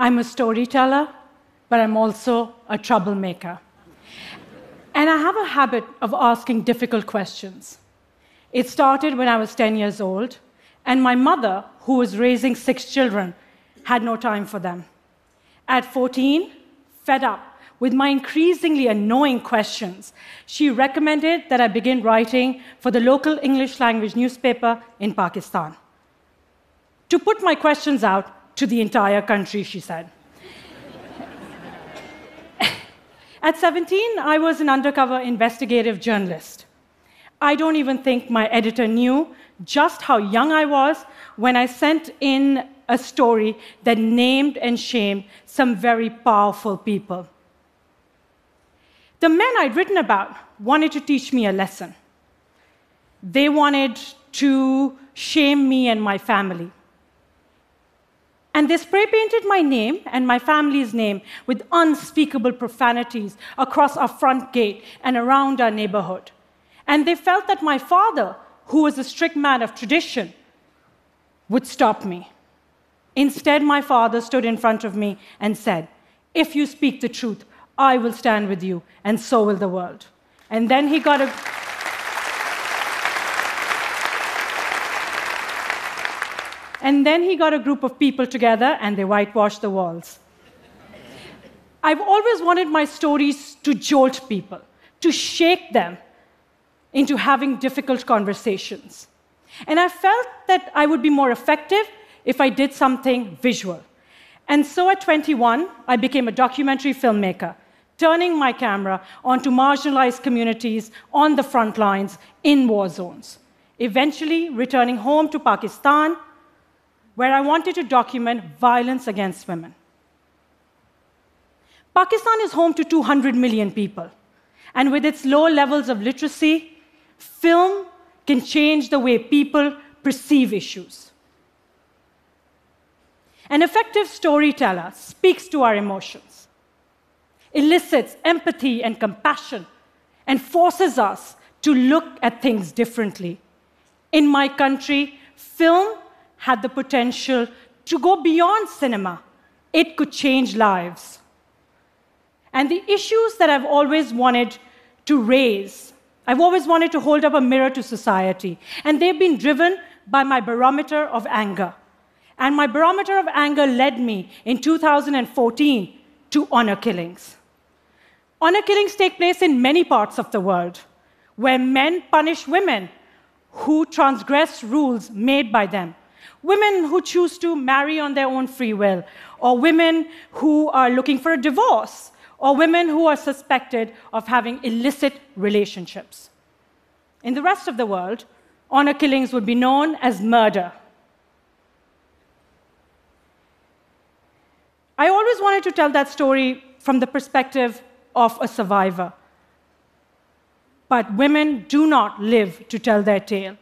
I'm a storyteller, but I'm also a troublemaker. And I have a habit of asking difficult questions. It started when I was 10 years old, and my mother, who was raising six children, had no time for them. At 14, fed up with my increasingly annoying questions, she recommended that I begin writing for the local English language newspaper in Pakistan. To put my questions out to the entire country, she said. At 17, I was an undercover investigative journalist. I don't even think my editor knew just how young I was when I sent in a story that named and shamed some very powerful people. The men I'd written about wanted to teach me a lesson. They wanted to shame me and my family. And they spray painted my name and my family's name with unspeakable profanities across our front gate and around our neighborhood. And they felt that my father, who was a strict man of tradition, would stop me. Instead, my father stood in front of me and said, If you speak the truth, I will stand with you, and so will the world. And then he got a. And then he got a group of people together and they whitewashed the walls. I've always wanted my stories to jolt people, to shake them into having difficult conversations. And I felt that I would be more effective if I did something visual. And so at 21, I became a documentary filmmaker, turning my camera onto marginalized communities on the front lines in war zones, eventually returning home to Pakistan where I wanted to document violence against women. Pakistan is home to 200 million people, and with its low levels of literacy, film can change the way people perceive issues. An effective storyteller speaks to our emotions, elicits empathy and compassion, and forces us to look at things differently. In my country, film had the potential to go beyond cinema. It could change lives. And the issues that I've always wanted to raise, I've always wanted to hold up a mirror to society. And they've been driven by my barometer of anger. And my barometer of anger led me in 2014 to honor killings. Honor killings take place in many parts of the world where men punish women who transgress rules made by them women who choose to marry on their own free will, or women who are looking for a divorce, or women who are suspected of having illicit relationships. In the rest of the world, honor killings would be known as murder. I always wanted to tell that story from the perspective of a survivor. But women do not live to tell their tale,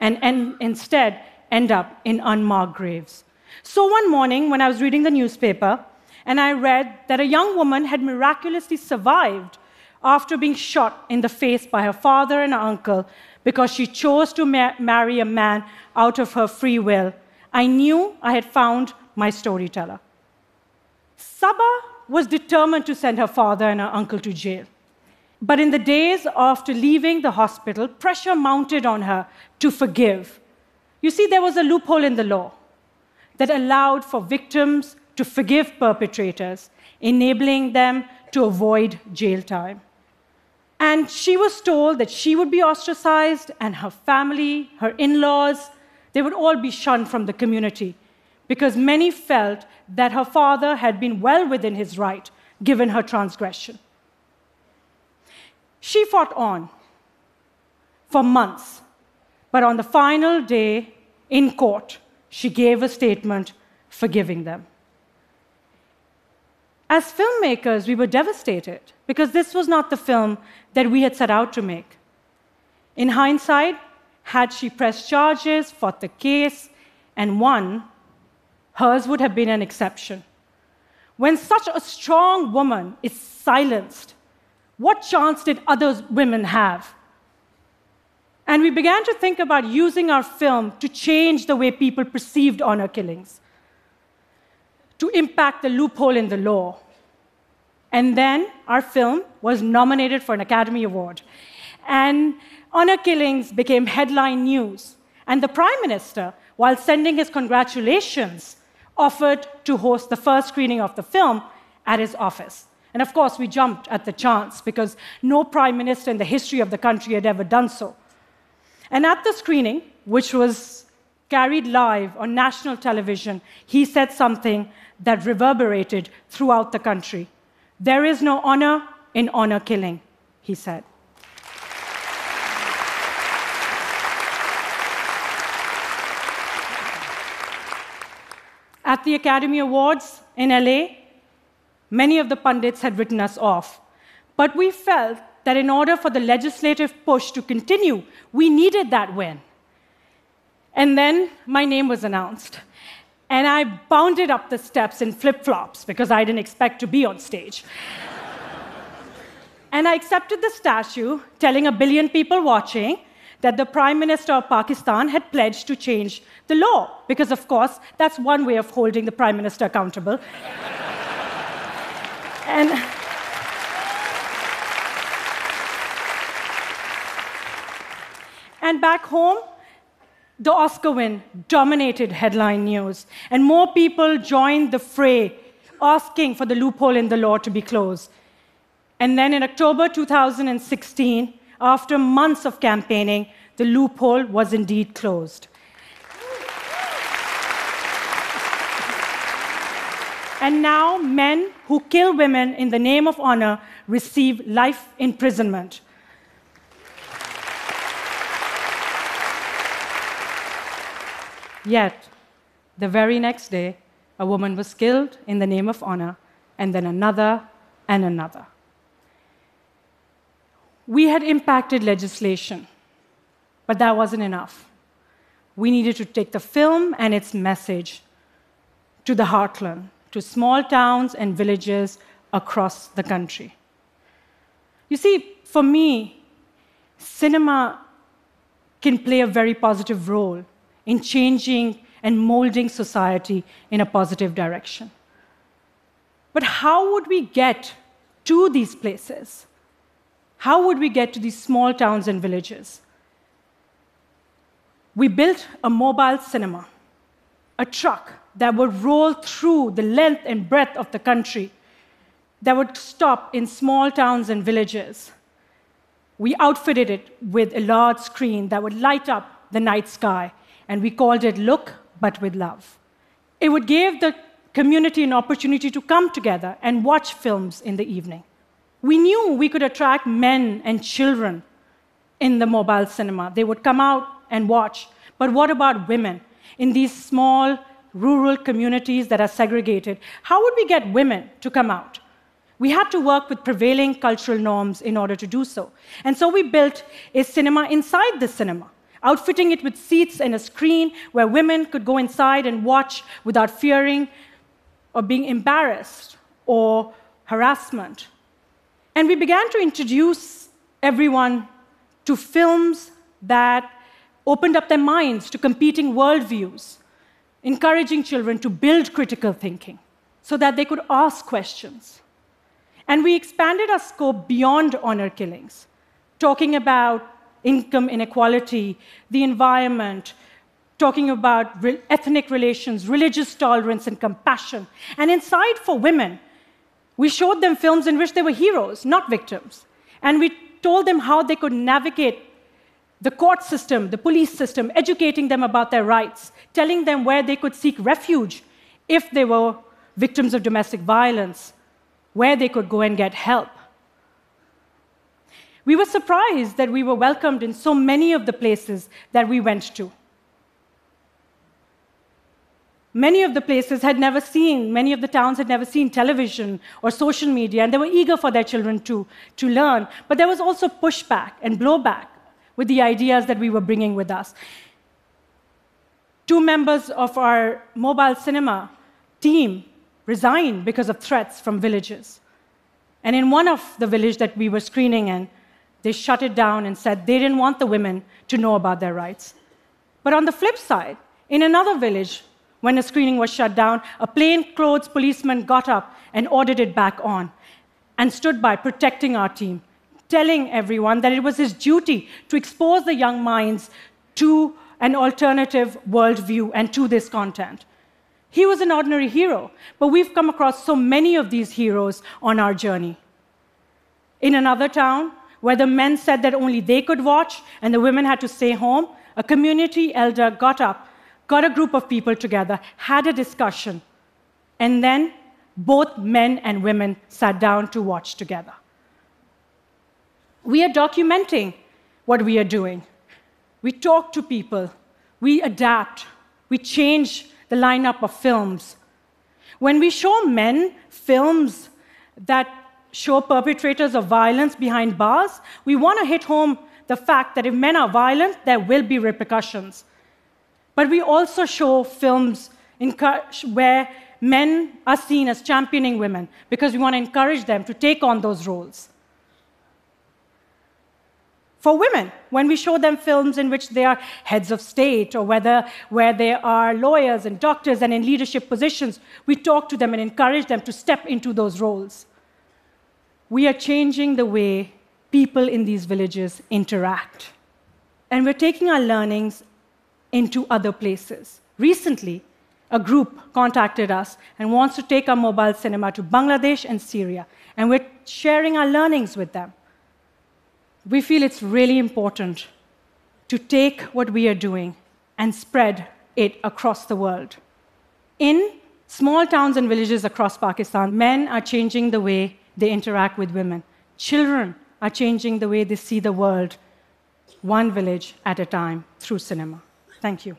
and, and instead, end up in unmarked graves. So one morning, when I was reading the newspaper, and I read that a young woman had miraculously survived after being shot in the face by her father and her uncle because she chose to ma- marry a man out of her free will, I knew I had found my storyteller. Saba was determined to send her father and her uncle to jail. But in the days after leaving the hospital, pressure mounted on her to forgive you see, there was a loophole in the law that allowed for victims to forgive perpetrators, enabling them to avoid jail time. And she was told that she would be ostracized, and her family, her in laws, they would all be shunned from the community because many felt that her father had been well within his right given her transgression. She fought on for months but on the final day in court, she gave a statement forgiving them. As filmmakers, we were devastated because this was not the film that we had set out to make. In hindsight, had she pressed charges, fought the case, and won, hers would have been an exception. When such a strong woman is silenced, what chance did other women have? And we began to think about using our film to change the way people perceived honor killings. to impact the loophole in the law. And then our film was nominated for an Academy Award. And honor killings became headline news. And the Prime Minister, while sending his congratulations, offered to host the first screening of the film at his office. And of course, we jumped at the chance because no prime minister in the history of the country had ever done so. And at the screening, which was carried live on national television, he said something that reverberated throughout the country. There is no honor in honor killing, he said. At the Academy Awards in LA, many of the pundits had written us off. But we felt that in order for the legislative push to continue, we needed that win. And then my name was announced. And I bounded up the steps in flip flops because I didn't expect to be on stage. and I accepted the statue telling a billion people watching that the Prime Minister of Pakistan had pledged to change the law, because, of course, that's one way of holding the Prime Minister accountable. and And back home, the Oscar win dominated headline news, and more people joined the fray, asking for the loophole in the law to be closed. And then in October 2016, after months of campaigning, the loophole was indeed closed. And now, men who kill women in the name of honor receive life imprisonment. Yet, the very next day, a woman was killed in the name of honor, and then another and another. We had impacted legislation, but that wasn't enough. We needed to take the film and its message to the heartland, to small towns and villages across the country. You see, for me, cinema can play a very positive role in changing and molding society in a positive direction. But how would we get to these places? How would we get to these small towns and villages? We built a mobile cinema, a truck that would roll through the length and breadth of the country, that would stop in small towns and villages. We outfitted it with a large screen that would light up the night sky and we called it Look, but with Love. It would give the community an opportunity to come together and watch films in the evening. We knew we could attract men and children in the mobile cinema. They would come out and watch. But what about women in these small rural communities that are segregated? How would we get women to come out? We had to work with prevailing cultural norms in order to do so. And so we built a cinema inside the cinema outfitting it with seats and a screen where women could go inside and watch without fearing or being embarrassed or harassment. And we began to introduce everyone to films that opened up their minds to competing worldviews, encouraging children to build critical thinking so that they could ask questions. And we expanded our scope beyond honor killings, talking about income inequality, the environment, talking about re- ethnic relations, religious tolerance, and compassion. And inside for women, we showed them films in which they were heroes, not victims. And we told them how they could navigate the court system, the police system, educating them about their rights, telling them where they could seek refuge if they were victims of domestic violence, where they could go and get help. We were surprised that we were welcomed in so many of the places that we went to. Many of the places had never seen, many of the towns had never seen television or social media, and they were eager for their children to, to learn. But there was also pushback and blowback with the ideas that we were bringing with us. Two members of our mobile cinema team resigned because of threats from villages. And in one of the villages that we were screening in, they shut it down and said they didn't want the women to know about their rights. But on the flip side, in another village, when a screening was shut down, a plainclothes policeman got up and ordered it back on and stood by protecting our team, telling everyone that it was his duty to expose the young minds to an alternative worldview and to this content. He was an ordinary hero, but we've come across so many of these heroes on our journey. In another town, where the men said that only they could watch and the women had to stay home, a community elder got up, got a group of people together, had a discussion, and then both men and women sat down to watch together. We are documenting what we are doing. We talk to people, we adapt, we change the lineup of films. When we show men films that show perpetrators of violence behind bars, we want to hit home the fact that if men are violent, there will be repercussions. But we also show films where men are seen as championing women because we want to encourage them to take on those roles. For women, when we show them films in which they are heads of state or whether where they are lawyers and doctors and in leadership positions, we talk to them and encourage them to step into those roles we are changing the way people in these villages interact. And we're taking our learnings into other places. Recently, a group contacted us and wants to take our mobile cinema to Bangladesh and Syria, and we're sharing our learnings with them. We feel it's really important to take what we are doing and spread it across the world. In small towns and villages across Pakistan, men are changing the way they interact with women. Children are changing the way they see the world, one village at a time, through cinema. Thank you.